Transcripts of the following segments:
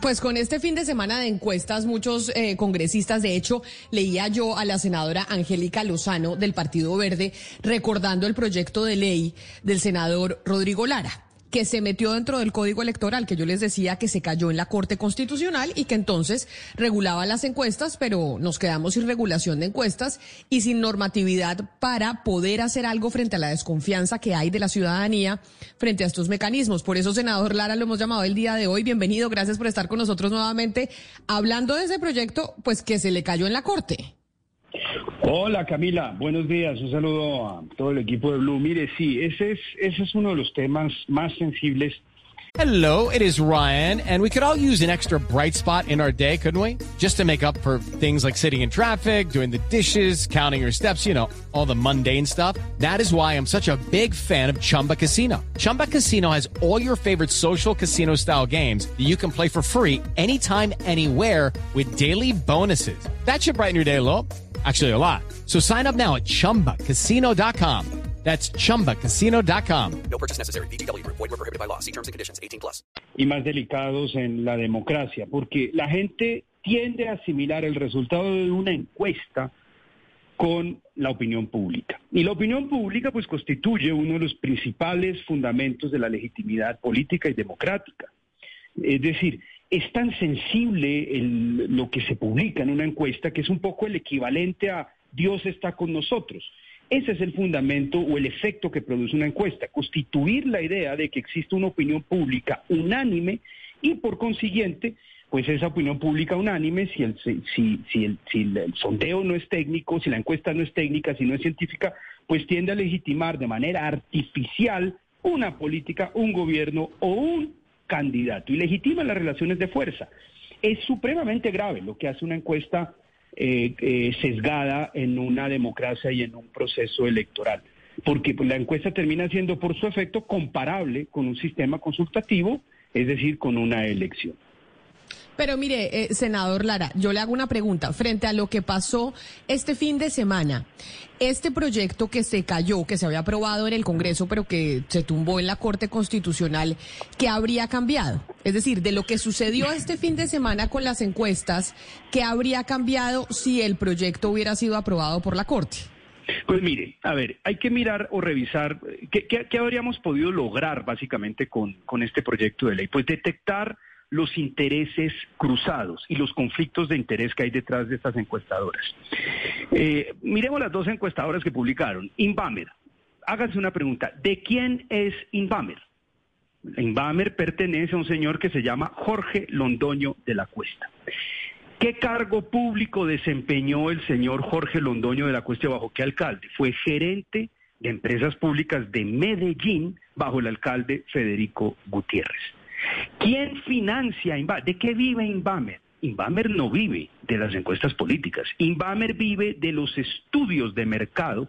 Pues con este fin de semana de encuestas, muchos eh, congresistas, de hecho, leía yo a la senadora Angélica Lozano del Partido Verde recordando el proyecto de ley del senador Rodrigo Lara que se metió dentro del código electoral, que yo les decía que se cayó en la Corte Constitucional y que entonces regulaba las encuestas, pero nos quedamos sin regulación de encuestas y sin normatividad para poder hacer algo frente a la desconfianza que hay de la ciudadanía frente a estos mecanismos. Por eso, senador Lara, lo hemos llamado el día de hoy. Bienvenido, gracias por estar con nosotros nuevamente, hablando de ese proyecto, pues que se le cayó en la Corte. Hola Camila, buenos días. Un saludo a todo el equipo de Blue. Mire, sí, ese es, ese es uno de los temas más sensibles. Hello, it is Ryan, and we could all use an extra bright spot in our day, couldn't we? Just to make up for things like sitting in traffic, doing the dishes, counting your steps, you know, all the mundane stuff. That is why I'm such a big fan of Chumba Casino. Chumba Casino has all your favorite social casino style games that you can play for free anytime, anywhere with daily bonuses. That should brighten your day a. Actually, a lot. So sign up now at chumbacasino.com. That's chumbacasino.com. No purchase necessary. VGW Group. Void were prohibited by law. See terms and conditions. 18 plus. y más delicados en la democracia, porque la gente tiende a asimilar el resultado de una encuesta con la opinión pública. Y la opinión pública pues constituye uno de los principales fundamentos de la legitimidad política y democrática. Es decir, es tan sensible el- lo que se publica en una encuesta que es un poco el equivalente a Dios está con nosotros. Ese es el fundamento o el efecto que produce una encuesta, constituir la idea de que existe una opinión pública unánime y por consiguiente, pues esa opinión pública unánime, si el, si, si- el, si el sondeo no es técnico, si la encuesta no es técnica, si no es científica, pues tiende a legitimar de manera artificial una política, un gobierno o un candidato y legitima las relaciones de fuerza. Es supremamente grave lo que hace una encuesta eh, eh, sesgada en una democracia y en un proceso electoral, porque pues, la encuesta termina siendo por su efecto comparable con un sistema consultativo, es decir, con una elección. Pero mire, eh, senador Lara, yo le hago una pregunta. Frente a lo que pasó este fin de semana, este proyecto que se cayó, que se había aprobado en el Congreso, pero que se tumbó en la Corte Constitucional, ¿qué habría cambiado? Es decir, de lo que sucedió este fin de semana con las encuestas, ¿qué habría cambiado si el proyecto hubiera sido aprobado por la Corte? Pues mire, a ver, hay que mirar o revisar eh, qué, qué- qué habríamos podido lograr básicamente con, con este proyecto de ley. Pues detectar los intereses cruzados y los conflictos de interés que hay detrás de estas encuestadoras. Eh, miremos las dos encuestadoras que publicaron. Inbamer, háganse una pregunta, ¿de quién es Inbamer? Inbamer pertenece a un señor que se llama Jorge Londoño de la Cuesta. ¿Qué cargo público desempeñó el señor Jorge Londoño de la Cuesta bajo qué alcalde? Fue gerente de empresas públicas de Medellín bajo el alcalde Federico Gutiérrez. ¿Quién financia Inbamer? ¿De qué vive Inbamer? Inbamer no vive de las encuestas políticas. Inbamer vive de los estudios de mercado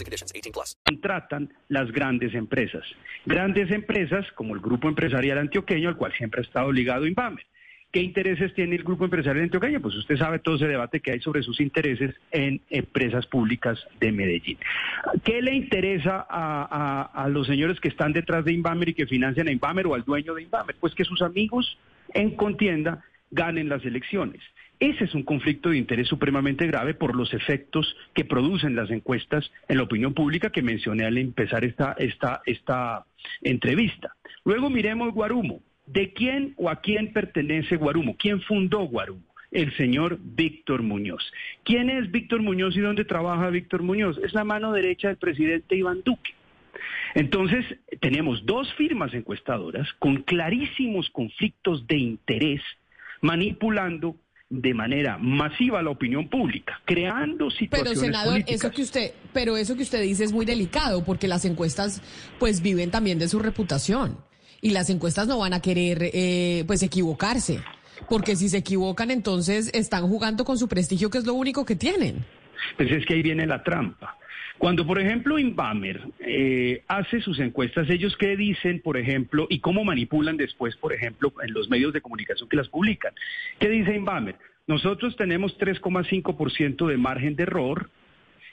and conditions. 18 plus. contratan las grandes empresas. Grandes empresas como el Grupo Empresarial Antioqueño, al cual siempre ha estado ligado Inbamer. ¿Qué intereses tiene el Grupo Empresarial Antioqueño? Pues usted sabe todo ese debate que hay sobre sus intereses en empresas públicas de Medellín. ¿Qué le interesa a los señores que están detrás de Inbamer y que financian a Inbamer o al dueño de Inbamer? Pues que sus amigos en contienda ganen las elecciones. Ese es un conflicto de interés supremamente grave por los efectos que producen las encuestas en la opinión pública que mencioné al empezar esta, esta, esta entrevista. Luego miremos Guarumo. ¿de quién o a quién pertenece Guarumo? ¿Quién fundó Guarumo? El señor Víctor Muñoz. ¿Quién es Víctor Muñoz y dónde trabaja Víctor Muñoz? Es la mano derecha del presidente Iván Duque. Entonces, tenemos dos firmas encuestadoras con clarísimos conflictos de interés, manipulando de manera masiva la opinión pública, creando Pero situaciones senador, políticas. eso que usted, pero eso que usted dice es muy delicado porque las encuestas pues viven también de su reputación y las encuestas no van a querer eh, pues equivocarse porque si se equivocan entonces están jugando con su prestigio que es lo único que tienen. Pues es que ahí viene la trampa. Cuando, por ejemplo, Inbamer eh, hace sus encuestas, ellos qué dicen, por ejemplo, y cómo manipulan después, por ejemplo, en los medios de comunicación que las publican. ¿Qué dice Inbamer? Nosotros tenemos 3,5% de margen de error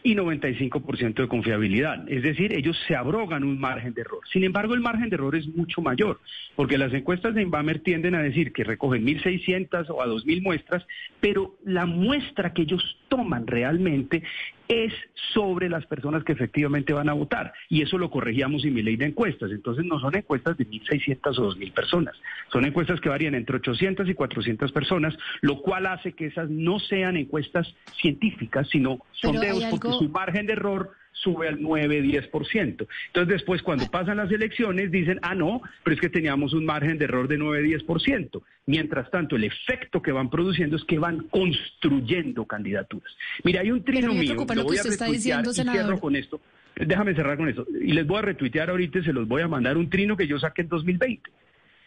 y 95% de confiabilidad. Es decir, ellos se abrogan un margen de error. Sin embargo, el margen de error es mucho mayor, porque las encuestas de Inbamer tienden a decir que recogen 1.600 o a 2.000 muestras, pero la muestra que ellos toman realmente es sobre las personas que efectivamente van a votar. Y eso lo corregíamos en mi ley de encuestas. Entonces no son encuestas de 1.600 o 2.000 personas. Son encuestas que varían entre 800 y 400 personas, lo cual hace que esas no sean encuestas científicas, sino sondeos hay porque algo- su margen de error sube al 9-10%. Entonces después cuando pasan las elecciones dicen, ah, no, pero es que teníamos un margen de error de 9-10%. Mientras tanto, el efecto que van produciendo es que van construyendo candidaturas. Mira, hay un trino mío, lo voy a está diciendo, y cierro senador. con esto. Déjame cerrar con esto. Y les voy a retuitear ahorita y se los voy a mandar un trino que yo saqué en 2020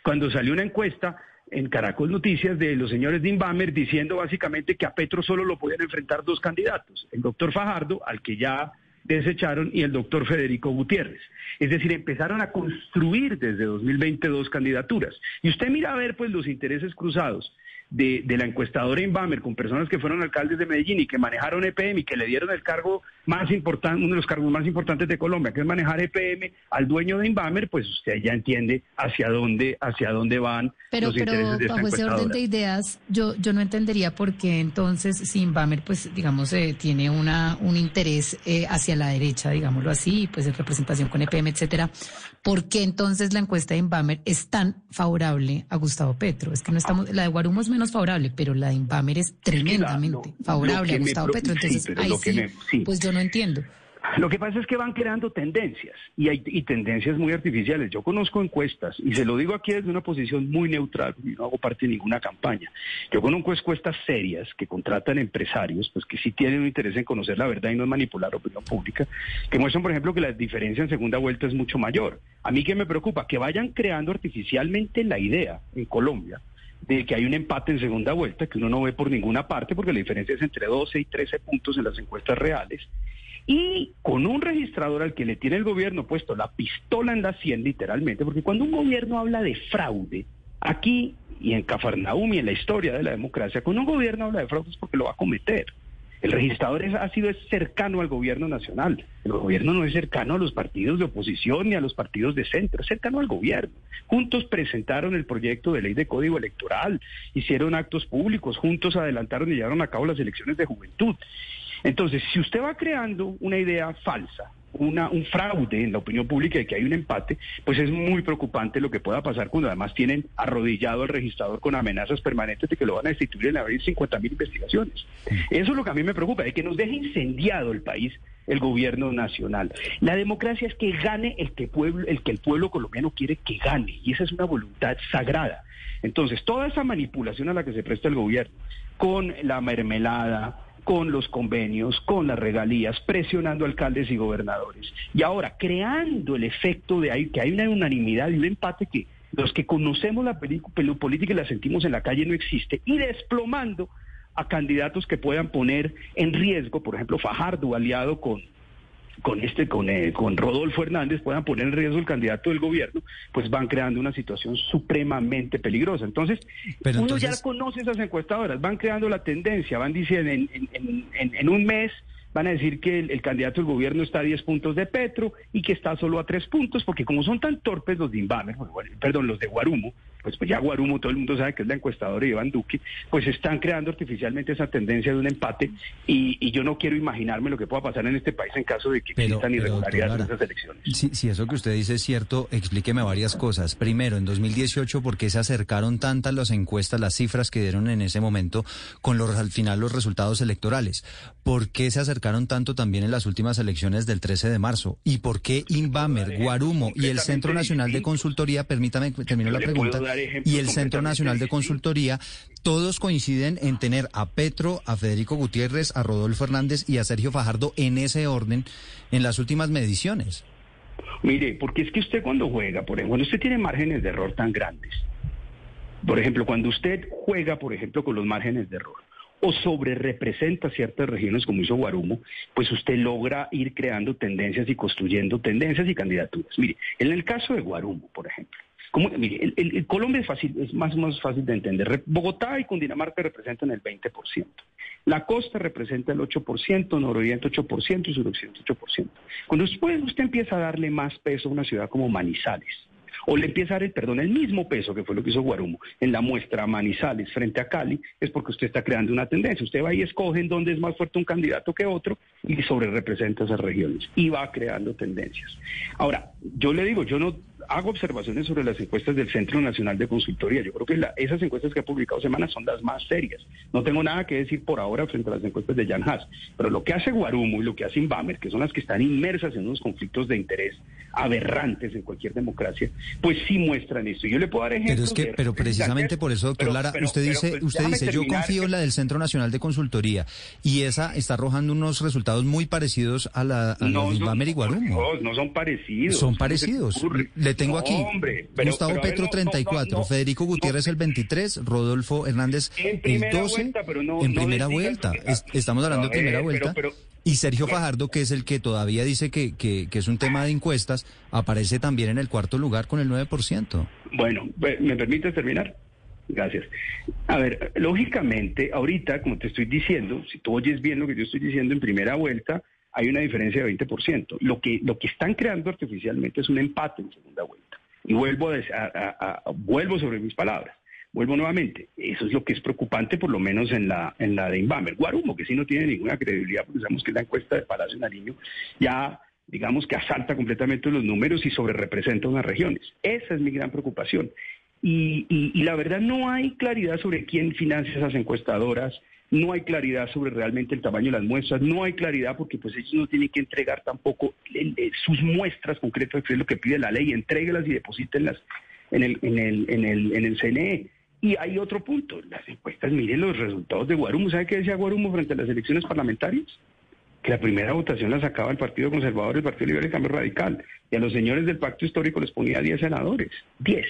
cuando salió una encuesta en Caracol Noticias de los señores de Inbamer diciendo básicamente que a Petro solo lo podían enfrentar dos candidatos, el doctor Fajardo, al que ya desecharon, y el doctor Federico Gutiérrez. Es decir, empezaron a construir desde 2020 dos candidaturas. Y usted mira a ver pues los intereses cruzados de, de la encuestadora Inbamer con personas que fueron alcaldes de Medellín y que manejaron EPM y que le dieron el cargo más importante, uno de los cargos más importantes de Colombia, que es manejar EPM al dueño de Inbamer, pues usted ya entiende hacia dónde, hacia dónde van Pero, los pero intereses de esta bajo ese orden de ideas, yo, yo no entendería por qué entonces, si Inbamer, pues, digamos, eh, tiene una, un interés eh, hacia la derecha, digámoslo así, pues en representación con EPM, etcétera, ¿por qué entonces la encuesta de Inbamer es tan favorable a Gustavo Petro? Es que no estamos, la de Guarumo es menos favorable, pero la de Inbamer es tremendamente favorable a Gustavo Petro. Entonces, ahí me- sí. pues yo no entiendo. Lo que pasa es que van creando tendencias y hay tendencias muy artificiales. Yo conozco encuestas y se lo digo aquí desde una posición muy neutral, no hago parte de ninguna campaña. Yo conozco encuestas serias que contratan empresarios, pues que sí tienen un interés en conocer la verdad y no en manipular la opinión pública, que muestran, por ejemplo, que la diferencia en segunda vuelta es mucho mayor. A mí que me preocupa que vayan creando artificialmente la idea en Colombia de que hay un empate en segunda vuelta que uno no ve por ninguna parte porque la diferencia es entre 12 y 13 puntos en las encuestas reales y con un registrador al que le tiene el gobierno puesto la pistola en la sien literalmente, porque cuando un gobierno habla de fraude, aquí y en Cafarnaum y en la historia de la democracia, cuando un gobierno habla de fraude es porque lo va a cometer. El registrador es- ha sido cercano al gobierno nacional. El gobierno no es cercano a los partidos de oposición ni a los partidos de centro, es cercano al gobierno. Juntos presentaron el proyecto de ley de código electoral, hicieron actos públicos, juntos adelantaron y llevaron a cabo las elecciones de juventud. Entonces, si usted va creando una idea falsa, una, un fraude en la opinión pública de que hay un empate, pues es muy preocupante lo que pueda pasar cuando además tienen arrodillado al registrador con amenazas permanentes de que lo van a destituir en abrir 50 mil investigaciones. Eso es lo que a mí me preocupa, de que nos deje incendiado el país el gobierno nacional. La democracia es que gane el que, pueblo, el que el pueblo colombiano quiere que gane, y esa es una voluntad sagrada. Entonces, toda esa manipulación a la que se presta el gobierno, con la mermelada, con los convenios, con las regalías, presionando alcaldes y gobernadores. Y ahora, creando el efecto de ahí, que hay una unanimidad y un empate que los que conocemos la política y la sentimos en la calle no existe, y desplomando a candidatos que puedan poner en riesgo, por ejemplo, Fajardo, aliado con, con este con, eh, con Rodolfo Hernández puedan poner en riesgo el candidato del gobierno, pues van creando una situación supremamente peligrosa. Entonces, Pero uno entonces- ya conoce esas encuestadoras, van creando la tendencia, van diciendo en, en- en- en- en un mes van a decir que el, el candidato del gobierno está a 10 puntos de Petro y que está solo a 3 puntos, porque como son tan torpes los de Inbamer, perdón, los de Guarumo, pues, pues ya Guarumo todo el mundo sabe que es la encuestadora de Iván Duque, pues están creando artificialmente esa tendencia de un empate y, y yo no quiero imaginarme lo que pueda pasar en este país en caso de que Pero- existan irregularidades en esas elecciones. Si, si eso que usted dice es cierto, explíqueme varias cosas. Primero, en 2018, ¿por qué se acercaron tantas las encuestas, las cifras que dieron en ese momento con los al final los resultados electorales? ¿Por qué se acercaron tanto también en las últimas elecciones del 13 de marzo? ¿Y por qué Inbamer, Guarumo y el Centro Nacional de Consultoría, permítame, termino la pregunta, y el Centro Nacional de. Consultoría, todos coinciden en tener a Petro, a Federico Gutiérrez, a Rodolfo Hernández y a Sergio Fajardo en ese orden en las últimas mediciones? Mire, porque es que usted cuando juega, por ejemplo, cuando usted tiene márgenes de error tan grandes, por ejemplo, cuando usted juega, por ejemplo, con los márgenes de error o sobre representa ciertas regiones como hizo Guarumo, pues usted logra ir creando tendencias y construyendo tendencias y candidaturas. Mire, en el caso de Guarumo, por ejemplo, como, mire, Colombia es fácil, es más, más fácil de entender. Bogotá y Cundinamarca representan el 20%. La costa representa el 8%, nororiente 8% y suroccidente 8%. Cuando después usted empieza a darle más peso a una ciudad como Manizales, o le empieza a dar el, perdón, el mismo peso que fue lo que hizo Guarumo en la muestra Manizales frente a Cali, es porque usted está creando una tendencia. Usted va y escoge en dónde es más fuerte un candidato que otro y sobre representa esas regiones y va creando tendencias. Ahora, yo le digo, yo no hago observaciones sobre las encuestas del Centro Nacional de Consultoría. Yo creo que la- esas encuestas que ha publicado Semana son las más serias. No tengo nada que decir por ahora frente a las encuestas de Jan Haas. Pero lo que hace Guarumo y lo que hace Inbamer, que son las que están inmersas en unos conflictos de interés aberrantes en cualquier democracia, pues sí muestran esto. Yo le puedo dar Pero ejemplos. es que, pero precisamente por eso, doctor pero- Lara, pero- usted pero, dice, pues, usted dice, yo confío en la del Centro Nacional de Consultoría y esa está arrojando unos resultados muy parecidos a la a No los Inbamer y Guarumo. No, no son parecidos. Son ¿Cómo se te parecidos. Le tengo aquí hombre, pero- Gustavo pero Petro no, no, 34, no, no, Federico Gutiérrez el 23, Rodolfo Hernández En el primera 12, vuelta, pero no- en primera vuelta. lo que- Es- estamos hablando de primera ver, vuelta. y Sergio Fajardo, que es el que todavía dice que, que, que es un tema de encuestas, aparece también en el cuarto lugar con el 9%. Bueno, ¿me permites terminar? Gracias. A ver, lógicamente, ahorita, como te estoy diciendo, si tú oyes bien lo que yo estoy diciendo en primera vuelta, hay una diferencia de 20%. Lo que, lo que están creando artificialmente es un empate en segunda vuelta. Y vuelvo, a, a- a- vuelvo sobre mis palabras. Vuelvo nuevamente. Eso es lo que es preocupante, por lo menos en la, en la de Inbamer. Guarumo, que sí no tiene ninguna credibilidad, porque sabemos que la encuesta de Palacio Nariño ya digamos que asalta completamente los números y sobre representa unas regiones. Esa es mi gran preocupación. Y la verdad no hay claridad sobre quién financia esas encuestadoras, no hay claridad sobre realmente el tamaño de las muestras, no hay claridad porque pues ellos no tienen que entregar tampoco sus muestras concretas, que es lo que pide la ley, entréguelas y deposítenlas en el, en el, en el, en el CNE. Y hay otro punto, las encuestas, miren los resultados de Guarumo. ¿Sabe qué decía Guarumo frente a las elecciones parlamentarias? Que la primera votación la sacaba el Partido Conservador, el Partido Liberal y Cambio Radical. Y a los señores del Pacto Histórico les ponía 10 senadores. 10.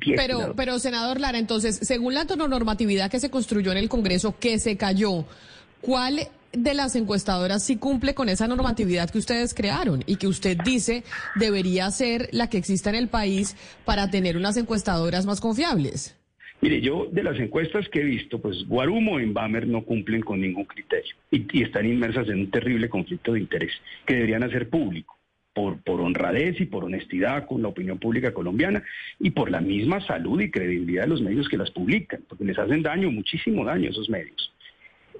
10 Pero, senadores. pero, senador Lara, entonces, según la normatividad que se construyó en el Congreso, que se cayó, ¿cuál de las encuestadoras sí cumple con esa normatividad que ustedes crearon y que usted dice debería ser la que exista en el país para tener unas encuestadoras más confiables? Mire, yo de las encuestas que he visto, pues Guarumo y Bamer no cumplen con ningún criterio y, están inmersas en un terrible conflicto de interés que deberían hacer público por, por honradez y por honestidad con la opinión pública colombiana y por la misma salud y credibilidad de los medios que las publican, porque les hacen daño, muchísimo daño a esos medios.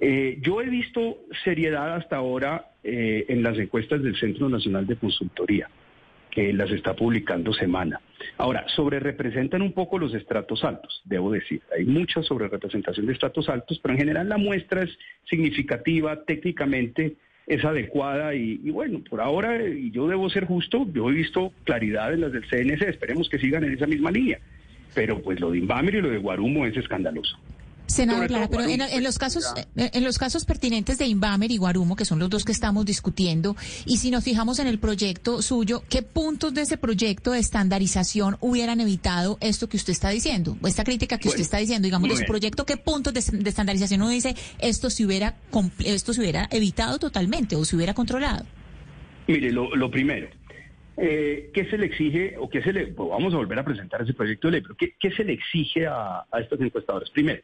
Eh, yo he visto seriedad hasta ahora eh, en las encuestas del Centro Nacional de Consultoría, las está publicando semana. Ahora, sobre representan un poco los estratos altos, debo decir. Hay mucha sobre representación de estratos altos, pero en general la muestra es significativa, técnicamente es adecuada y, bueno, por ahora, y yo debo ser justo, yo he visto claridad en las del CNC, esperemos que sigan en esa misma línea. Pero pues lo de Inbamer y lo de Guarumo es escandaloso. Senador pero en, los casos eh, en los casos pertinentes de Inbamer y Guarumo, que son los dos que estamos discutiendo, y si nos fijamos en el proyecto suyo, ¿qué puntos de ese proyecto de estandarización hubieran evitado esto que usted está diciendo? Esta crítica que usted está diciendo, digamos, de su proyecto, ¿qué puntos de, de estandarización uno dice esto se hubiera esto se hubiera evitado totalmente o se hubiera controlado? Mire, lo, lo primero, eh, ¿qué se le exige o qué se le, pues vamos a volver a presentar ese proyecto de ley, pero ¿qué, qué se le exige a, a estas encuestadoras? Primero,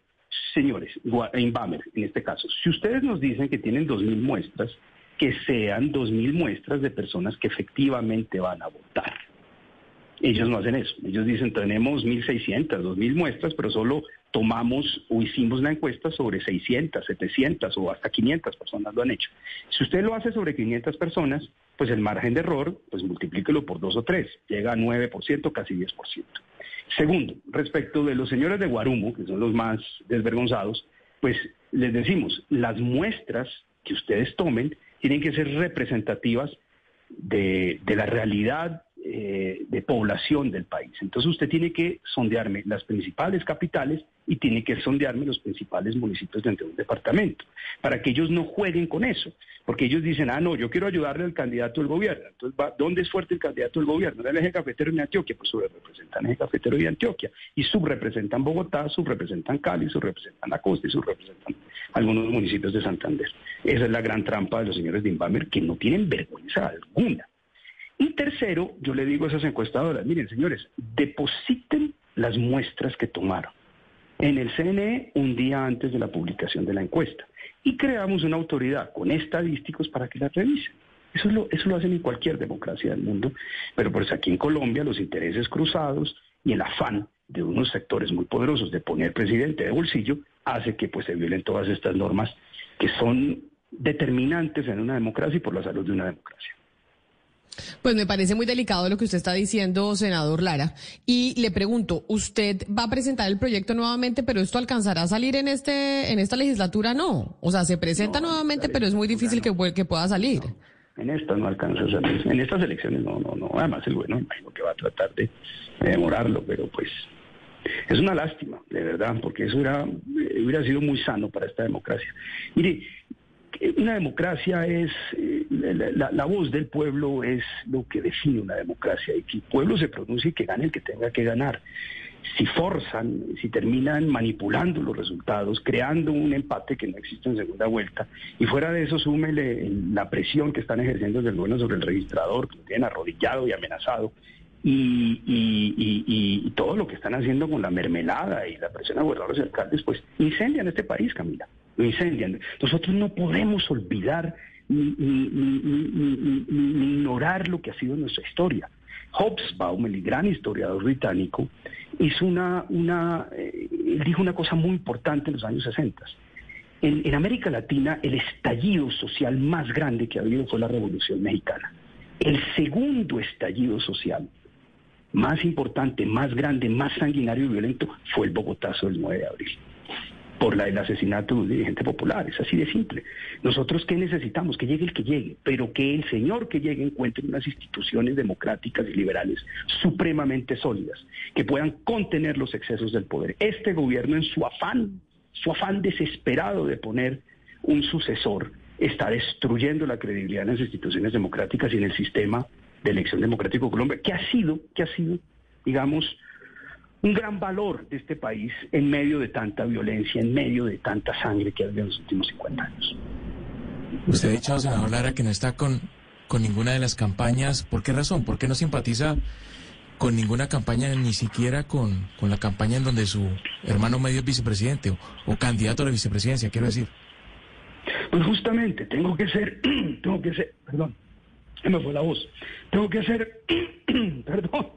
señores, Inbamer en este caso, si ustedes nos dicen que tienen 2.000 muestras, que sean 2.000 muestras de personas que efectivamente van a votar. Ellos no hacen eso. Ellos dicen, tenemos 1.600, 2.000 muestras, pero solo tomamos o hicimos la encuesta sobre 600, 700 o hasta 500 personas lo han hecho. Si usted lo hace sobre 500 personas, pues el margen de error, pues multiplíquelo por dos o tres, llega a 9%, casi 10%. Segundo, respecto de los señores de Guarumo, que son los más desvergonzados, pues les decimos, las muestras que ustedes tomen tienen que ser representativas de, la realidad eh, de población del país. Entonces usted tiene que sondearme las principales capitales y tiene que sondearme los principales municipios dentro de un departamento, para que ellos no jueguen con eso, porque ellos dicen, ah, no, yo quiero ayudarle al candidato del gobierno. Entonces, ¿dónde es fuerte el candidato del gobierno? ¿En el eje cafetero de Antioquia? Pues subrepresentan el eje cafetero de Antioquia, y subrepresentan Bogotá, subrepresentan Cali, subrepresentan la costa y subrepresentan algunos municipios de Santander. Esa es la gran trampa de los señores de Inbamer, que no tienen vergüenza alguna. Y tercero, yo le digo a esas encuestadoras, miren señores, depositen las muestras que tomaron en el CNE un día antes de la publicación de la encuesta y creamos una autoridad con estadísticos para que la revisen. Eso lo, eso lo hacen en cualquier democracia del mundo, pero pues aquí en Colombia los intereses cruzados y el afán de unos sectores muy poderosos de poner presidente de bolsillo hace que pues se violen todas estas normas que son determinantes en una democracia y por la salud de una democracia. Pues me parece muy delicado lo que usted está diciendo, senador Lara. Y le pregunto, ¿usted va a presentar el proyecto nuevamente, pero esto alcanzará a salir en este, en esta legislatura? No. O sea, se presenta nuevamente, pero es muy difícil que, que pueda salir. En esta no alcanza a salir. En estas elecciones no, no, no. Además, el bueno, imagino que va a tratar de, demorarlo, pero pues es una lástima, de verdad, porque eso hubiera, hubiera sido muy sano para esta democracia. Mire, una democracia es, eh, la, voz del pueblo es lo que define una democracia y que el pueblo se pronuncie que gane el que tenga que ganar. Si forzan, si terminan manipulando los resultados, creando un empate que no existe en segunda vuelta, y fuera de eso súmele la presión que están ejerciendo desde el gobierno sobre el registrador, que lo tienen arrodillado y amenazado, y, y, todo lo que están haciendo con la mermelada y la presión a gobernadores y alcaldes, pues incendian este país, Camila lo incendian. Nosotros no podemos olvidar ni, ignorar lo que ha sido nuestra historia. Hobsbawm, el gran historiador británico, hizo una, una eh, dijo una cosa muy importante en los años 60. En, en, América Latina, el estallido social más grande que ha habido fue la Revolución Mexicana. El segundo estallido social más importante, más grande, más sanguinario y violento fue el Bogotazo del 9 de abril por la, el asesinato de un dirigente popular. Es así de simple. Nosotros, ¿qué necesitamos? Que llegue el que llegue, pero que el señor que llegue encuentre unas instituciones democráticas y liberales supremamente sólidas, que puedan contener los excesos del poder. Este gobierno, en su afán, su afán desesperado de poner un sucesor, está destruyendo la credibilidad en las instituciones democráticas y en el sistema de elección democrático de Colombia, que ha sido, que ha sido, digamos, un gran valor de este país en medio de tanta violencia, en medio de tanta sangre que ha habido en los últimos 50 años. Usted ha dicho, senador Lara, que no está con, con ninguna de las campañas. ¿Por qué razón? ¿Por qué no simpatiza con ninguna campaña, ni siquiera con, con la campaña en donde su hermano medio es vicepresidente o, o candidato a la vicepresidencia, quiero decir? Pues justamente, tengo que ser, tengo que ser, perdón, me fue la voz, tengo que ser, perdón,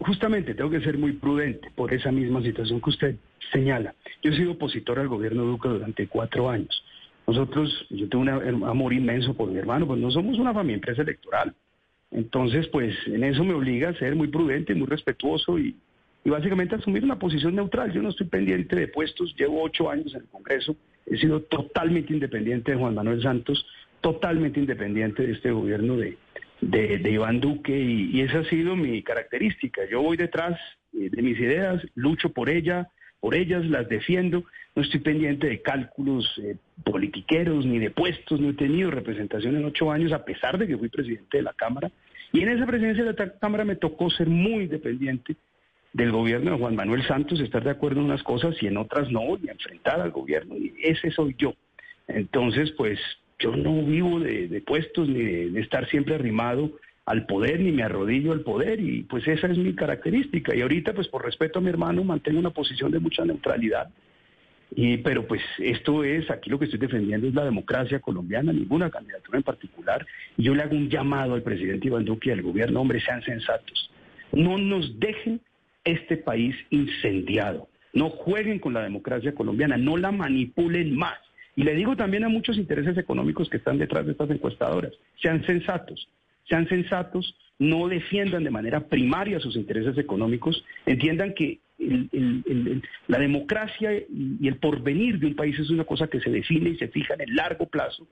justamente tengo que ser muy prudente por esa misma situación que usted señala. Yo he sido opositor al gobierno de Duque durante cuatro años. Nosotros, yo tengo un amor inmenso por mi hermano, pues no somos una familia empresa electoral. Entonces, pues en eso me obliga a ser muy prudente, muy respetuoso y, y básicamente asumir una posición neutral. Yo no estoy pendiente de puestos, llevo ocho años en el Congreso, he sido totalmente independiente de Juan Manuel Santos, totalmente independiente de este gobierno de, de, Iván Duque y, esa ha sido mi característica. Yo voy detrás eh, de mis ideas, lucho por ella, por ellas, las defiendo, no estoy pendiente de cálculos eh, politiqueros ni de puestos, no he tenido representación en ocho años a pesar de que fui presidente de la Cámara y en esa presidencia de la Cámara me tocó ser muy dependiente del gobierno de Juan Manuel Santos, estar de acuerdo en unas cosas y en otras no, y enfrentar al gobierno, y ese soy yo. Entonces, pues yo no vivo de, puestos ni de, estar siempre arrimado al poder, ni me arrodillo al poder, y pues esa es mi característica. Y ahorita, pues por respeto a mi hermano, mantengo una posición de mucha neutralidad. Y, pero pues esto es, aquí lo que estoy defendiendo es la democracia colombiana, ninguna candidatura en particular. Y yo le hago un llamado al presidente Iván Duque y al gobierno, hombre, sean sensatos. No nos dejen este país incendiado. No jueguen con la democracia colombiana, no la manipulen más. Y le digo también a muchos intereses económicos que están detrás de estas encuestadoras, sean sensatos, sean sensatos, no defiendan de manera primaria sus intereses económicos, entiendan que la democracia y el porvenir de un país es una cosa que se define y se fija en el largo plazo.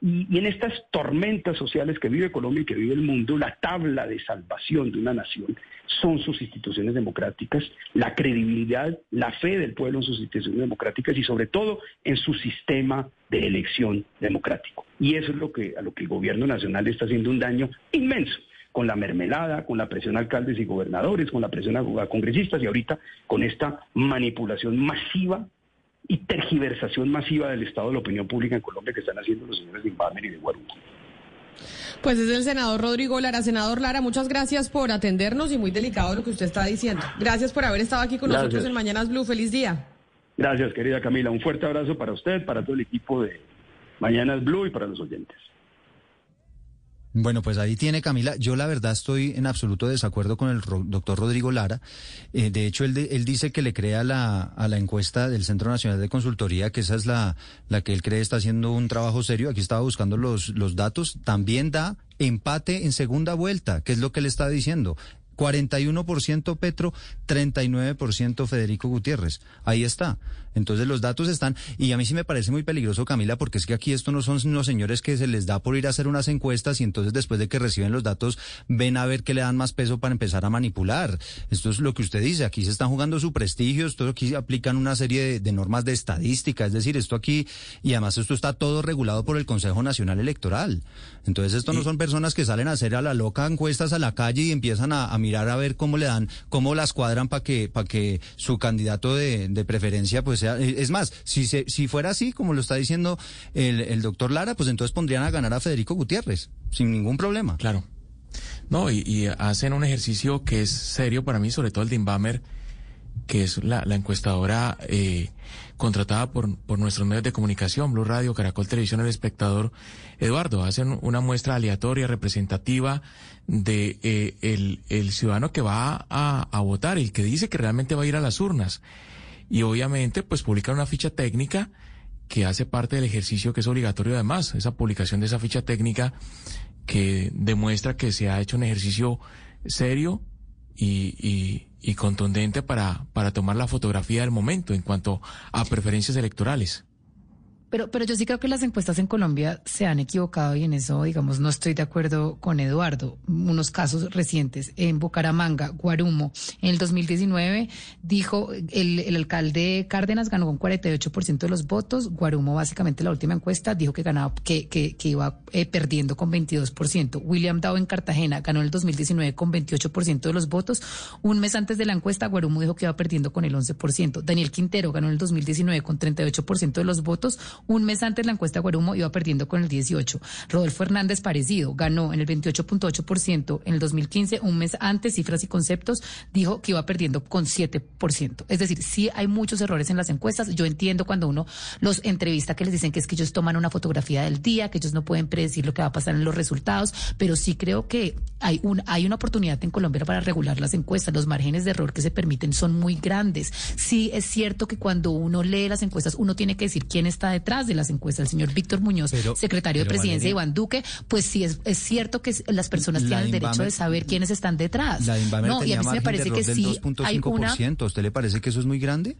Y, y, en estas tormentas sociales que vive Colombia y que vive el mundo, la tabla de salvación de una nación son sus instituciones democráticas, la credibilidad, la fe del pueblo en sus instituciones democráticas y sobre todo en su sistema de elección democrático. Y eso es lo que a lo que el gobierno nacional está haciendo un daño inmenso con la mermelada, con la presión a alcaldes y gobernadores, con la presión a congresistas y ahorita con esta manipulación masiva y tergiversación masiva del estado de la opinión pública en Colombia que están haciendo los señores de Inbamer y de Guarulhos. Pues es el senador Rodrigo Lara. Senador Lara, muchas gracias por atendernos y muy delicado lo que usted está diciendo. Gracias por haber estado aquí con nosotros en Mañanas Blue. Feliz día. Gracias, querida Camila. Un fuerte abrazo para usted, para todo el equipo de Mañanas Blue y para los oyentes. Bueno, pues ahí tiene Camila. Yo la verdad estoy en absoluto desacuerdo con el doctor Rodrigo Lara. Eh, de hecho, él, él, dice que le crea la, a la encuesta del Centro Nacional de Consultoría, que esa es la, la que él cree está haciendo un trabajo serio. Aquí estaba buscando los, los datos. También da empate en segunda vuelta, que es lo que le está diciendo. 41% Petro, 39% Federico Gutiérrez. Ahí está. Entonces los datos están, y a mí sí me parece muy peligroso, Camila, porque es que aquí esto no son los señores que se les da por ir a hacer unas encuestas y entonces después de que reciben los datos ven a ver que le dan más peso para empezar a manipular. Esto es lo que usted dice, aquí se están jugando su prestigio, esto aquí aplican una serie de, normas de estadística, es decir, esto aquí, y además esto está todo regulado por el Consejo Nacional Electoral. Entonces esto no son personas que salen a hacer a la loca encuestas a la calle y empiezan a, mirar a ver cómo le dan, cómo las cuadran para que, para que su candidato de, de preferencia pues eh, es más, si, si fuera así, como lo está diciendo el, doctor Lara, pues entonces pondrían a ganar a Federico Gutiérrez, sin ningún problema. Claro. No, y, hacen un ejercicio que es serio para mí, sobre todo el de Inbamer, que es la, encuestadora eh, contratada por, por nuestros medios de comunicación, Blue Radio, Caracol Televisión, El Espectador. Eduardo, hacen una muestra aleatoria, representativa de eh, el, el, ciudadano que va a, a votar, el que dice que realmente va a ir a las urnas y obviamente pues publicar una ficha técnica que hace parte del ejercicio que es obligatorio además, esa publicación de esa ficha técnica que demuestra que se ha hecho un ejercicio serio y, y, y contundente para, para tomar la fotografía del momento en cuanto a preferencias electorales. Pero, pero yo sí creo que las encuestas en Colombia se han equivocado y en eso, digamos, no estoy de acuerdo con Eduardo. Unos casos recientes en Bucaramanga, Guarumo, en el 2019 dijo el, el alcalde Cárdenas ganó con 48% de los votos. Guarumo, básicamente, la última encuesta dijo que ganaba, que, que, que iba eh, perdiendo con 22%. William Dow en Cartagena ganó en el 2019 con 28% de los votos. Un mes antes de la encuesta, Guarumo dijo que iba perdiendo con el 11%. Daniel Quintero ganó en el 2019 con 38% de los votos. Un mes antes la encuesta Guarumo iba perdiendo con el 18. Rodolfo Hernández parecido, ganó en el 28.8% en el 2015. Un mes antes, cifras y conceptos, dijo que iba perdiendo con 7%. Es decir, sí hay muchos errores en las encuestas. Yo entiendo cuando uno los entrevista que les dicen que es que ellos toman una fotografía del día, que ellos no pueden predecir lo que va a pasar en los resultados, pero sí creo que hay, un, hay una oportunidad en Colombia para regular las encuestas. Los márgenes de error que se permiten son muy grandes. Sí es cierto que cuando uno lee las encuestas, uno tiene que decir quién está detrás de las encuestas. El señor Víctor Muñoz, secretario de Presidencia, Iván Duque, pues sí es, es cierto que las personas tienen el derecho de saber quiénes están detrás. no, y a mí me parece que sí hay una... ¿Usted le parece que eso es muy grande?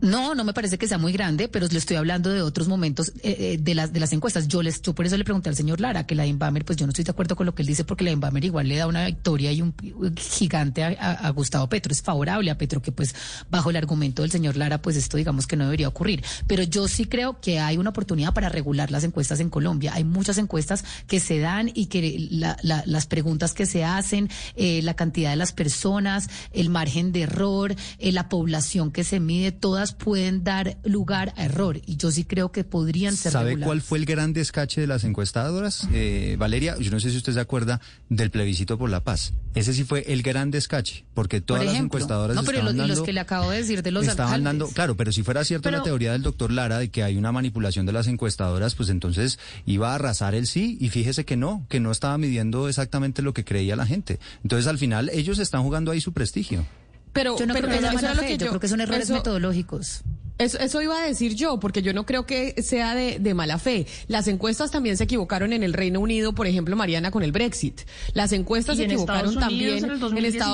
No, no me parece que sea muy grande, pero le estoy hablando de otros momentos eh, eh, de las de las encuestas. Yo les, yo por eso le pregunté al señor Lara que la Inbamer, pues yo no estoy de acuerdo con lo que él dice, porque la Inbamer igual le da una victoria y un gigante a, Gustavo Petro. Es favorable a Petro, que pues bajo el argumento del señor Lara, pues esto digamos que no debería ocurrir. Pero yo sí creo que hay una oportunidad para regular las encuestas en Colombia. Hay muchas encuestas que se dan y que las preguntas que se hacen, eh, la cantidad de las personas, el margen de error, la población que se mide, todas pueden dar lugar a error y yo sí creo que podrían ser ¿Sabe reguladas. cuál fue el gran descache de las encuestadoras? Eh, Valeria, yo no sé si usted se acuerda del plebiscito por la paz. Ese sí fue el gran descache, porque todas Por las encuestadoras No, pero estaban los, dando... que le acabo de decir de los estaban alcaldes. dando, claro, pero si fuera cierta la teoría del doctor Lara de que hay una manipulación de las encuestadoras, pues entonces iba a arrasar el sí y fíjese que no, que no estaba midiendo exactamente lo que creía la gente. Entonces al final ellos están jugando ahí su prestigio. Pero, Yo no pero creo que sea eso mala lo fe, que yo creo que son errores eso- metodológicos. Eso, eso iba a decir yo, porque yo no creo que sea de, de mala fe. Las encuestas también se equivocaron en el Reino Unido, por ejemplo, Mariana, con el Brexit. Las encuestas se en equivocaron Estados también en Estados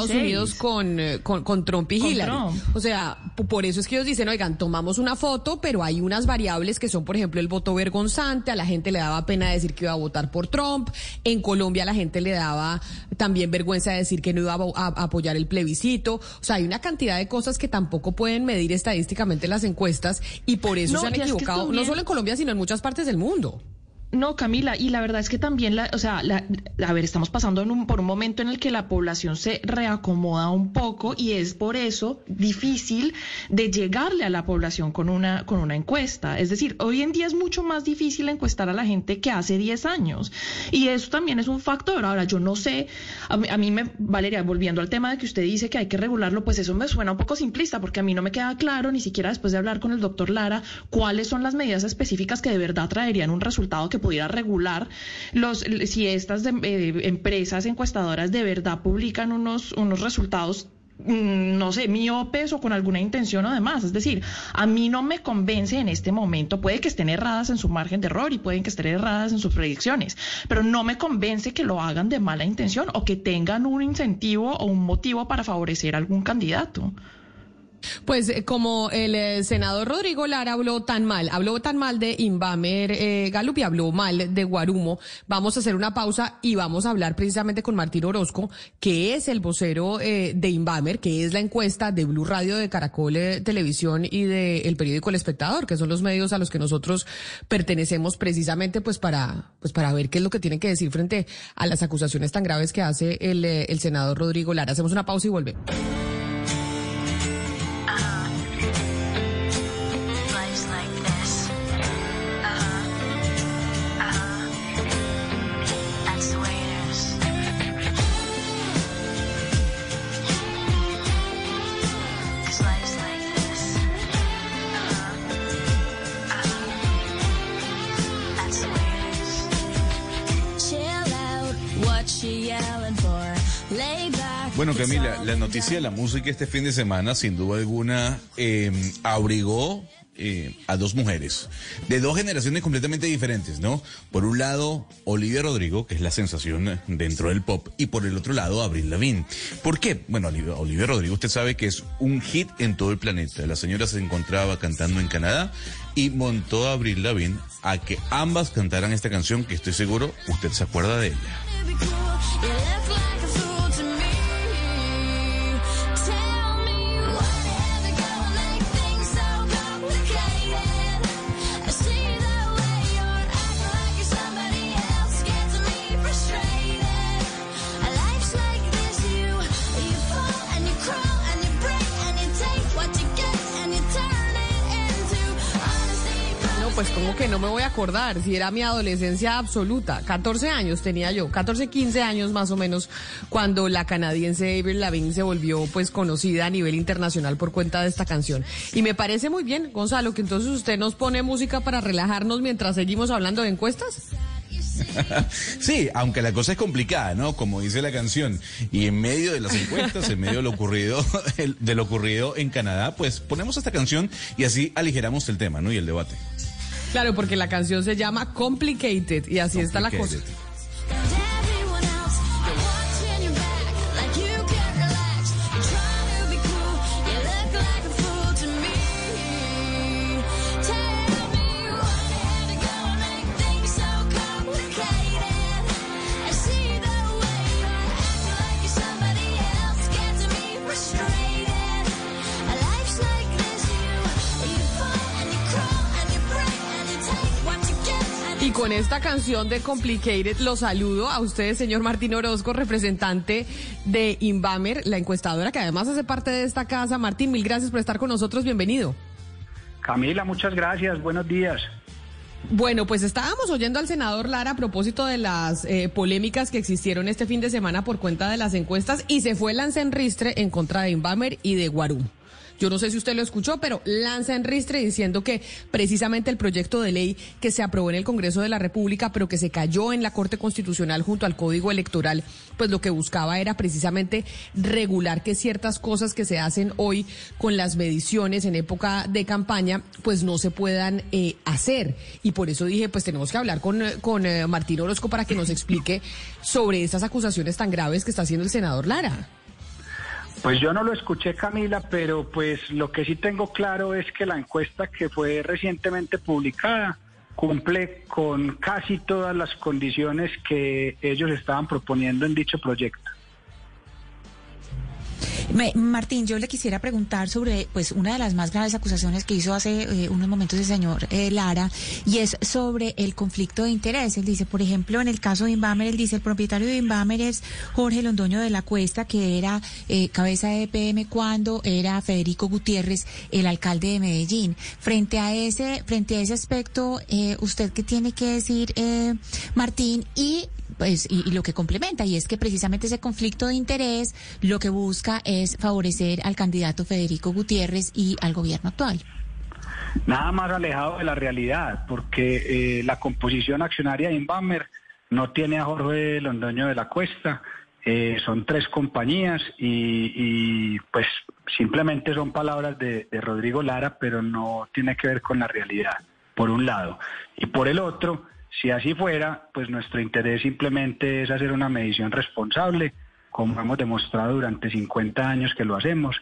2016. Unidos con, eh, con, con Trump y Con Hillary. Trump. O sea, por eso es que ellos dicen, oigan, tomamos una foto, pero hay unas variables que son, por ejemplo, el voto vergonzante. A la gente le daba pena decir que iba a votar por Trump. En Colombia a la gente le daba también vergüenza decir que no iba a- a apoyar el plebiscito. O sea, hay una cantidad de cosas que tampoco pueden medir estadísticamente las encuestas y por eso No, se han y es que equivocado, no solo en Colombia, sino en muchas partes del mundo. No, Camila, y la verdad es que también, la, o sea, la- a ver, estamos pasando en un- por un momento en el que la población se reacomoda un poco y es por eso difícil de llegarle a la población con una, con una encuesta. Es decir, hoy en día es mucho más difícil encuestar a la gente que hace 10 años. Y eso también es un factor. Ahora, yo no sé, a mí, a mí me, Valeria, volviendo al tema de que usted dice que hay que regularlo, pues eso me suena un poco simplista porque a mí no me queda claro, ni siquiera después de hablar con el doctor Lara, cuáles son las medidas específicas que de verdad traerían un resultado que pudiera regular los si estas de- eh, empresas encuestadoras de verdad publican unos unos resultados mm, no sé, miopes o con alguna intención o demás. Es decir, a mí no me convence en este momento, puede que estén erradas en su margen de error y pueden que estén erradas en sus predicciones, pero no me convence que lo hagan de mala intención o que tengan un incentivo o un motivo para favorecer a algún candidato. Pues eh, como el eh, senador Rodrigo Lara habló tan mal, habló tan mal de Inbamer eh, Galup y habló mal de Guarumo, vamos a hacer una pausa y vamos a hablar precisamente con Martín Orozco, que es el vocero eh, de Inbamer, que es la encuesta de Blue Radio, de Caracol Televisión y del el periódico El Espectador, que son los medios a los que nosotros pertenecemos precisamente pues para, pues para ver qué es lo que tienen que decir frente a las acusaciones tan graves que hace el, el senador Rodrigo Lara. Hacemos una pausa y volvemos. Camila, la noticia de la música este fin de semana, sin duda alguna, eh, abrigó eh, a dos mujeres de dos generaciones completamente diferentes, ¿no? Por un lado, Olivia Rodrigo, que es la sensación dentro del pop, y por el otro lado, Avril Lavigne. ¿Por qué? Bueno, Olivia, Olivia Rodrigo, usted sabe que es un hit en todo el planeta. La señora se encontraba cantando en Canadá y montó a Avril Lavigne a que ambas cantaran esta canción, que estoy seguro usted se acuerda de ella. Que no me voy a acordar, si era mi adolescencia absoluta, 14 años tenía yo, 14, 15 años más o menos, cuando la canadiense Avril Lavigne se volvió pues conocida a nivel internacional por cuenta de esta canción. Y me parece muy bien, Gonzalo, que entonces usted nos pone música para relajarnos mientras seguimos hablando de encuestas. Sí, aunque la cosa es complicada, ¿no? Como dice la canción. Y en medio de las encuestas, en medio de lo ocurrido, de lo ocurrido en Canadá, pues ponemos esta canción y así aligeramos el tema, ¿no? Y el debate. Claro, porque la canción se llama Complicated y así está la cosa. Con esta canción de Complicated lo saludo a usted, señor Martín Orozco, representante de Inbamer, la encuestadora que además hace parte de esta casa. Martín, mil gracias por estar con nosotros, bienvenido. Camila, muchas gracias. Buenos días. Bueno, pues estábamos oyendo al senador Lara a propósito de las eh, polémicas que existieron este fin de semana por cuenta de las encuestas y se fue lanza en ristre en contra de Inbamer y de Guarum. Yo no sé si usted lo escuchó, pero lanza en ristre diciendo que precisamente el proyecto de ley que se aprobó en el Congreso de la República, pero que se cayó en la Corte Constitucional junto al Código Electoral, pues lo que buscaba era precisamente regular que ciertas cosas que se hacen hoy con las mediciones en época de campaña, pues no se puedan eh, hacer. Y por eso dije, pues tenemos que hablar con, con eh, Martín Orozco para que nos explique sobre estas acusaciones tan graves que está haciendo el senador Lara. Pues yo no lo escuché, Camila, pero pues lo que sí tengo claro es que la encuesta que fue recientemente publicada cumple con casi todas las condiciones que ellos estaban proponiendo en dicho proyecto. Me- Martín, yo le quisiera preguntar sobre pues una de las más graves acusaciones que hizo hace eh, unos momentos el señor eh, Lara y es sobre el conflicto de interés. Él dice, por ejemplo, en el caso de Inbamer, él dice, el propietario de Inbamer es Jorge Londoño de la Cuesta, que era eh, cabeza de EPM cuando era Federico Gutiérrez, el alcalde de Medellín. Frente a ese, frente a ese aspecto, eh, ¿usted qué tiene que decir, Martín? Y pues y, lo que complementa y es que precisamente ese conflicto de interés lo que busca es favorecer al candidato Federico Gutiérrez y al gobierno actual. Nada más alejado de la realidad, porque eh, la composición accionaria de Inbamer no tiene a Jorge Londoño de la Cuesta, eh, son tres compañías y, pues simplemente son palabras de Rodrigo Lara, pero no tiene que ver con la realidad, por un lado. Y por el otro, si así fuera, pues nuestro interés simplemente es hacer una medición responsable, como hemos demostrado durante 50 años que lo hacemos,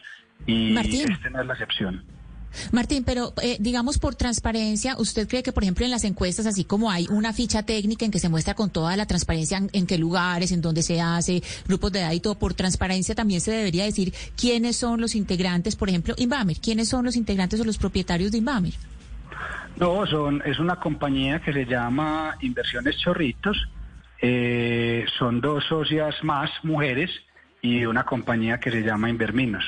y Martín. esta no es la excepción. Martín, pero eh, digamos por transparencia, ¿usted cree que, por ejemplo, en las encuestas, así como hay una ficha técnica en que se muestra con toda la transparencia en, en qué lugares, en dónde se hace, grupos de edad y todo, por transparencia también se debería decir quiénes son los integrantes, por ejemplo, Inbamer, quiénes son los integrantes o los propietarios de Inbamer? No, son, es una compañía que se llama Inversiones Chorritos. Eh, son dos socias más, mujeres, y una compañía que se llama Inverminos.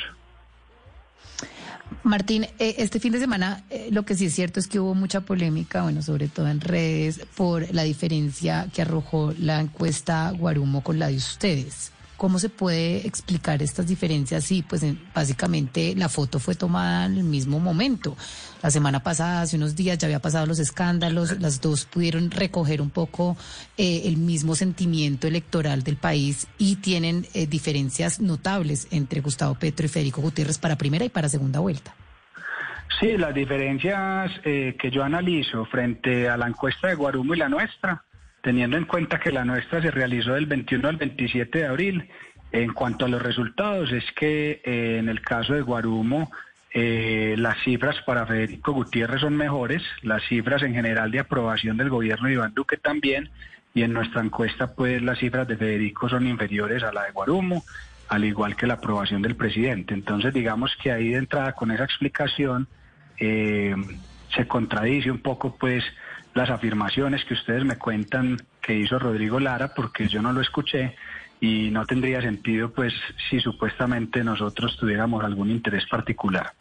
Martín, eh, este fin de semana eh, lo que sí es cierto es que hubo mucha polémica, bueno, sobre todo en redes, por la diferencia que arrojó la encuesta Guarumo con la de ustedes. ¿Cómo se puede explicar estas diferencias? Sí, pues en- básicamente la foto fue tomada en el mismo momento. La semana pasada, hace unos días, ya había pasado los escándalos, las dos pudieron recoger un poco eh, el mismo sentimiento electoral del país y tienen eh, diferencias notables entre Gustavo Petro y Federico Gutiérrez para primera y para segunda vuelta. Sí, las diferencias eh, que yo analizo frente a la encuesta de Guarumo y la nuestra, teniendo en cuenta que la nuestra se realizó del 21 al 27 de abril, en cuanto a los resultados, es que eh, en el caso de Guarumo, eh, las cifras para Federico Gutiérrez son mejores, las cifras en general de aprobación del gobierno de Iván Duque también, y en nuestra encuesta, pues las cifras de Federico son inferiores a la de Guarumo, al igual que la aprobación del presidente. Entonces, digamos que ahí de entrada con esa explicación eh, se contradice un poco, pues, las afirmaciones que ustedes me cuentan que hizo Rodrigo Lara, porque yo no lo escuché y no tendría sentido, pues, si supuestamente nosotros tuviéramos algún interés particular.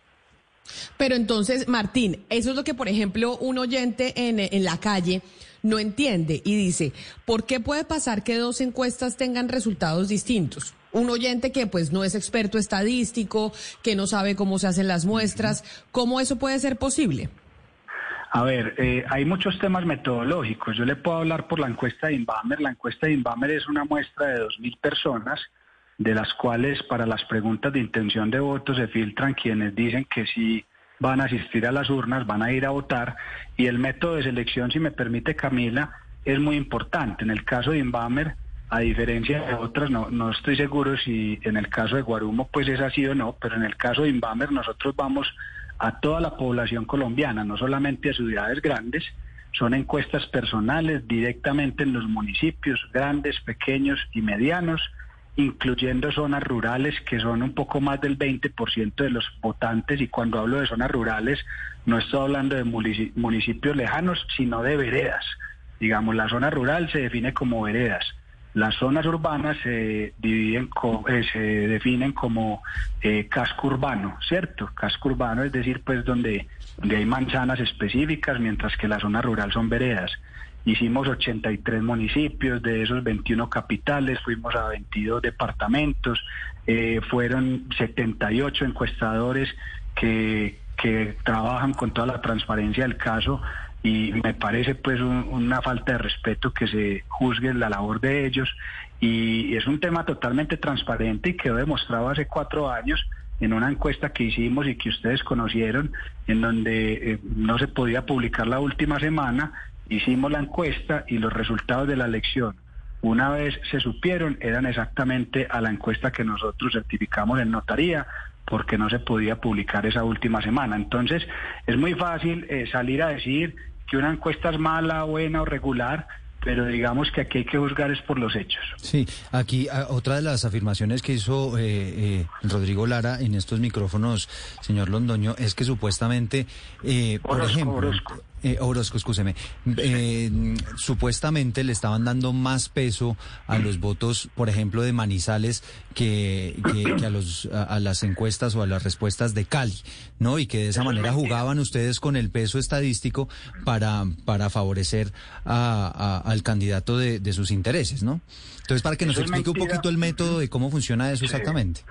Pero entonces, Martín, eso es lo que, por ejemplo, un oyente en, en la calle no entiende y dice, ¿por qué puede pasar que dos encuestas tengan resultados distintos? Un oyente que pues no es experto estadístico, que no sabe cómo se hacen las muestras, ¿cómo eso puede ser posible? A ver, eh, hay muchos temas metodológicos. Yo le puedo hablar por la encuesta de Inbamer. La encuesta de Inbamer es una muestra de 2.000 personas, de las cuales para las preguntas de intención de voto se filtran quienes dicen que sí van a asistir a las urnas, van a ir a votar. Y el método de selección, si me permite Camila, es muy importante. En el caso de Inbamer, a diferencia de otras, no, no estoy seguro si en el caso de Guarumo pues es así o no, pero en el caso de Inbamer nosotros vamos a toda la población colombiana, no solamente a ciudades grandes, son encuestas personales directamente en los municipios grandes, pequeños y medianos, incluyendo zonas rurales que son un poco más del 20% de los votantes y cuando hablo de zonas rurales no estoy hablando de munici- municipios lejanos, sino de veredas. Digamos, la zona rural se define como veredas. Las zonas urbanas se dividen, eh, se definen como eh, casco urbano, ¿cierto? Casco urbano es decir, pues donde, donde hay manzanas específicas, mientras que la zona rural son veredas. Hicimos 83 municipios, de esos 21 capitales, fuimos a 22 departamentos, eh, fueron 78 encuestadores que, que trabajan con toda la transparencia del caso y me parece pues un- una falta de respeto que se juzgue la labor de ellos y es un tema totalmente transparente y quedó demostrado hace cuatro años en una encuesta que hicimos y que ustedes conocieron, en donde eh, no se podía publicar la última semana, hicimos la encuesta y los resultados de la elección, una vez se supieron, eran exactamente a la encuesta que nosotros certificamos en notaría, porque no se podía publicar esa última semana. Entonces, es muy fácil eh, salir a decir que una encuesta es mala, buena o regular, pero digamos que aquí hay que juzgar es por los hechos. Sí, aquí ah, otra de las afirmaciones que hizo eh, eh, Rodrigo Lara en estos micrófonos, señor Londoño, es que supuestamente, eh, por Orozco, ejemplo, Orozco. Eh, Orozco, escúcheme, eh, supuestamente le estaban dando más peso a los votos, por ejemplo, de Manizales que, que- que a, los, a, a las encuestas o a las respuestas de Cali, ¿no? Y que de esa manera jugaban ustedes con el peso estadístico para, para favorecer a- al candidato de, de sus intereses, ¿no? Entonces, para que nos explique un poquito el método de cómo funciona eso exactamente.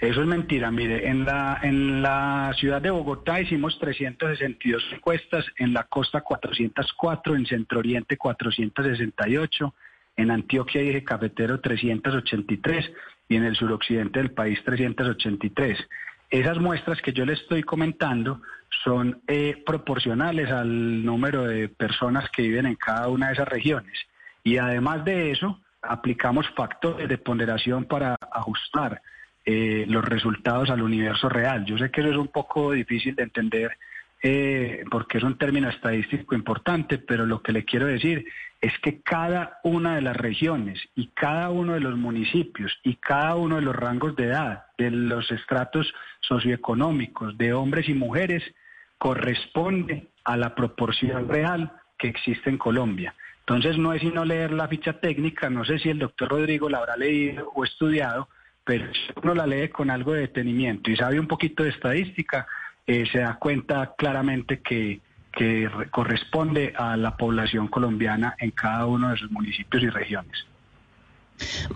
Eso es mentira. Mire, en la, en la ciudad de Bogotá hicimos 362 encuestas, en la costa 404, en Centro Oriente 468, en Antioquia y Eje Cafetero 383 y en el suroccidente del país 383. Esas muestras que yo le estoy comentando son eh, proporcionales al número de personas que viven en cada una de esas regiones. Y además de eso, aplicamos factores de ponderación para ajustar eh, los resultados al universo real. Yo sé que eso es un poco difícil de entender eh, porque es un término estadístico importante, pero lo que le quiero decir es que cada una de las regiones y cada uno de los municipios y cada uno de los rangos de edad, de los estratos socioeconómicos, de hombres y mujeres, corresponde a la proporción real que existe en Colombia. Entonces no es sino leer la ficha técnica, no sé si el doctor Rodrigo la habrá leído o estudiado, pero si uno la lee con algo de detenimiento y sabe un poquito de estadística, eh, se da cuenta claramente que, que re- corresponde a la población colombiana en cada uno de sus municipios y regiones.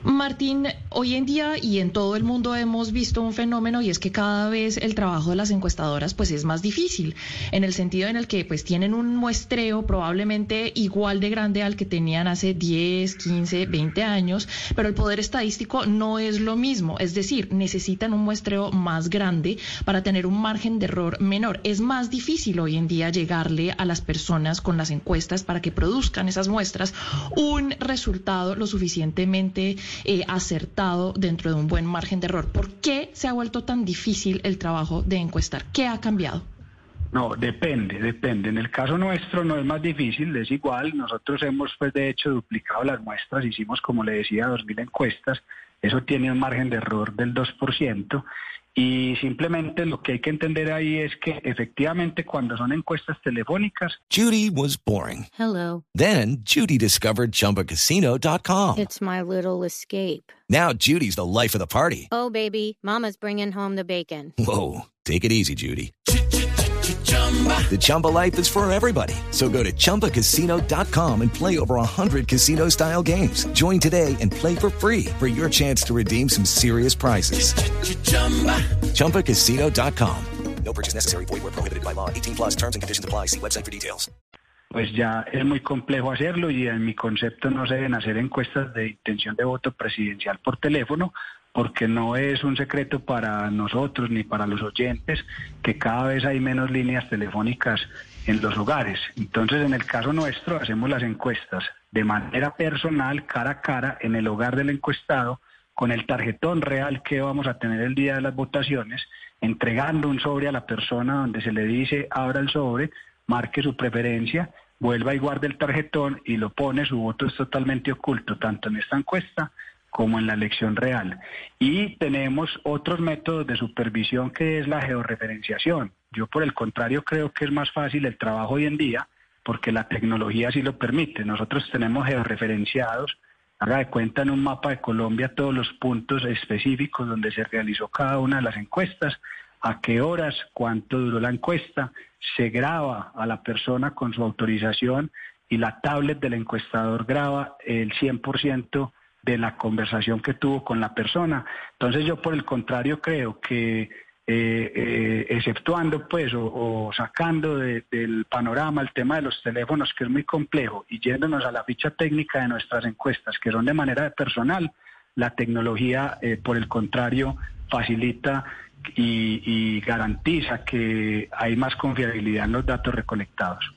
Martín, hoy en día y en todo el mundo hemos visto un fenómeno y es que cada vez el trabajo de las encuestadoras pues es más difícil, en el sentido en el que pues tienen un muestreo probablemente igual de grande al que tenían hace 10, 15, 20 años, pero el poder estadístico no es lo mismo, es decir, necesitan un muestreo más grande para tener un margen de error menor. Es más difícil hoy en día llegarle a las personas con las encuestas para que produzcan esas muestras un resultado lo suficientemente eh, acertado dentro de un buen margen de error. ¿Por qué se ha vuelto tan difícil el trabajo de encuestar? ¿Qué ha cambiado? No, depende, depende. En el caso nuestro no es más difícil, es igual. Nosotros hemos, pues, de hecho, duplicado las muestras. Hicimos, como le decía, 2.000 encuestas. Eso tiene un margen de error del 2%. Y simplemente lo que hay que entender ahí es que efectivamente cuando son encuestas telefónicas, Judy was boring. Hello. Then Judy discovered ChumbaCasino.com. It's my little escape. Now Judy's the life of the party. Oh, baby, Mama's bringing home the bacon. Whoa, take it easy, Judy. The Chumba life is for everybody. So go to ChumbaCasino.com and play over 100 casino style games. Join today and play for free for your chance to redeem some serious prizes. ChumbaCasino.com. No purchase necessary. Void where prohibited by law. 18 plus terms and conditions apply. See website for details. pues ya es muy complejo hacerlo y en mi concepto no se deben hacer encuestas de intención de voto presidencial por teléfono porque no es un secreto para nosotros ni para los oyentes que cada vez hay menos líneas telefónicas en los hogares. Entonces, en el caso nuestro, hacemos las encuestas de manera personal, cara a cara, en el hogar del encuestado, con el tarjetón real que vamos a tener el día de las votaciones, entregando un sobre a la persona donde se le dice abra el sobre, marque su preferencia, vuelva y guarde el tarjetón y lo pone, su voto es totalmente oculto, tanto en esta encuesta como en la elección real. Y tenemos otros métodos de supervisión que es la georreferenciación. Yo por el contrario creo que es más fácil el trabajo hoy en día porque la tecnología sí lo permite. Nosotros tenemos georreferenciados haga de cuenta en un mapa de Colombia todos los puntos específicos donde se realizó cada una de las encuestas, a qué horas, cuánto duró la encuesta, se graba a la persona con su autorización y la tablet del encuestador graba el 100% de la conversación que tuvo con la persona. Entonces yo por el contrario creo que eh, eh, exceptuando pues o, o sacando de- del panorama el tema de los teléfonos que es muy complejo y yéndonos a la ficha técnica de nuestras encuestas que son de manera personal, la tecnología eh, por el contrario facilita y garantiza que hay más confiabilidad en los datos recolectados.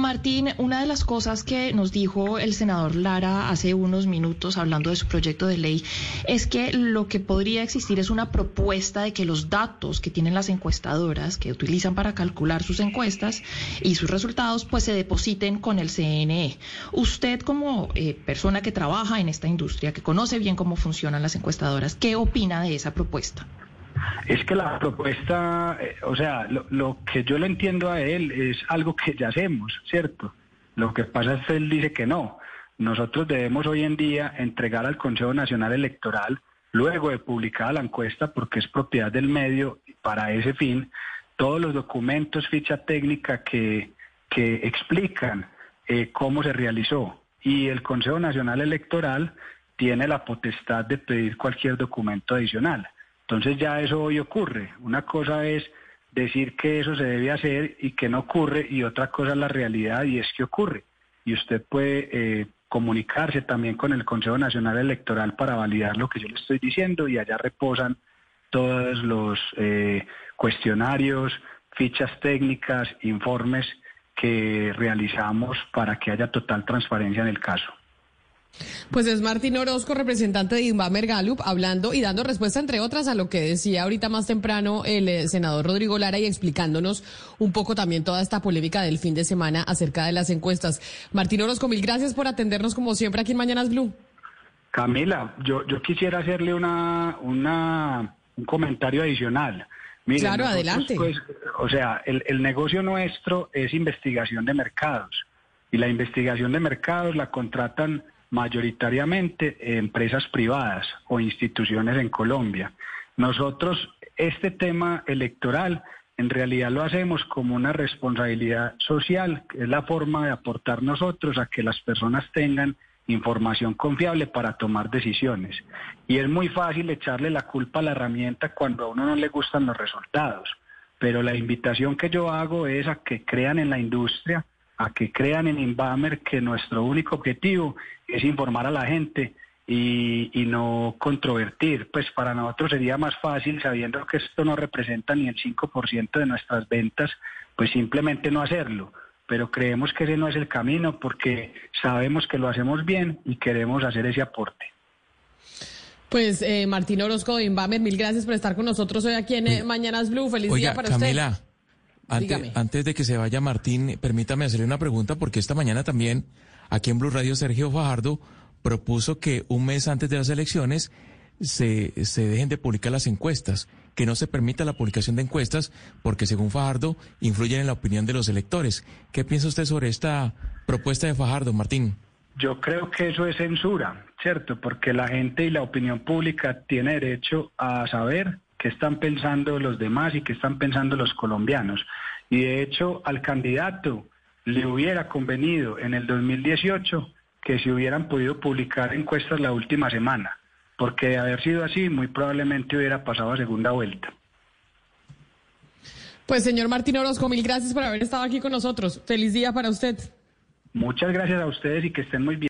Martín, una de las cosas que nos dijo el senador Lara hace unos minutos hablando de su proyecto de ley es que lo que podría existir es una propuesta de que los datos que tienen las encuestadoras que utilizan para calcular sus encuestas y sus resultados pues se depositen con el CNE. Usted como eh, persona que trabaja en esta industria, que conoce bien cómo funcionan las encuestadoras, ¿qué opina de esa propuesta? Es que la propuesta, eh, o sea, lo, que yo le entiendo a él es algo que ya hacemos, ¿cierto? Lo que pasa es que él dice que no. Nosotros debemos hoy en día entregar al Consejo Nacional Electoral, luego de publicada la encuesta, porque es propiedad del medio, para ese fin, todos los documentos, ficha técnica que, que explican eh, cómo se realizó. Y el Consejo Nacional Electoral tiene la potestad de pedir cualquier documento adicional. Entonces ya eso hoy ocurre. Una cosa es decir que eso se debe hacer y que no ocurre y otra cosa es la realidad y es que ocurre. Y usted puede eh, comunicarse también con el Consejo Nacional Electoral para validar lo que yo le estoy diciendo y allá reposan todos los eh, cuestionarios, fichas técnicas, informes que realizamos para que haya total transparencia en el caso. Pues es Martín Orozco, representante de Inbamer Gallup, hablando y dando respuesta, entre otras, a lo que decía ahorita más temprano el eh, senador Rodrigo Lara y explicándonos un poco también toda esta polémica del fin de semana acerca de las encuestas. Martín Orozco, mil gracias por atendernos como siempre aquí en Mañanas Blue. Camila, yo, yo quisiera hacerle una, una, un comentario adicional. Miren, Claro, nosotros, adelante. pues, o sea, el, el negocio nuestro es investigación de mercados y la investigación de mercados la contratan mayoritariamente empresas privadas o instituciones en Colombia. Nosotros este tema electoral en realidad lo hacemos como una responsabilidad social, que es la forma de aportar nosotros a que las personas tengan información confiable para tomar decisiones. Y es muy fácil echarle la culpa a la herramienta cuando a uno no le gustan los resultados. Pero la invitación que yo hago es a que crean en la industria, a que crean en Inbamer que nuestro único objetivo es informar a la gente y, y no controvertir. Pues para nosotros sería más fácil, sabiendo que esto no representa ni el 5% de nuestras ventas, pues simplemente no hacerlo. Pero creemos que ese no es el camino porque sabemos que lo hacemos bien y queremos hacer ese aporte. Pues eh, Martín Orozco de Inbamer, mil gracias por estar con nosotros hoy aquí en eh, Mañanas Blue. Feliz Oiga, día para Camila, usted. Antes, Dígame. antes de que se vaya Martín, permítame hacerle una pregunta porque esta mañana también aquí en Blue Radio Sergio Fajardo propuso que un mes antes de las elecciones se, se dejen de publicar las encuestas, que no se permita la publicación de encuestas porque según Fajardo influyen en la opinión de los electores. ¿Qué piensa usted sobre esta propuesta de Fajardo, Martín? Yo creo que eso es censura, ¿cierto? Porque la gente y la opinión pública tiene derecho a saber qué están pensando los demás y qué están pensando los colombianos. Y de hecho al candidato le hubiera convenido en el 2018 que se hubieran podido publicar encuestas la última semana, porque de haber sido así muy probablemente hubiera pasado a segunda vuelta. Pues señor Martín Orozco, mil gracias por haber estado aquí con nosotros. Feliz día para usted. Muchas gracias a ustedes y que estén muy bien.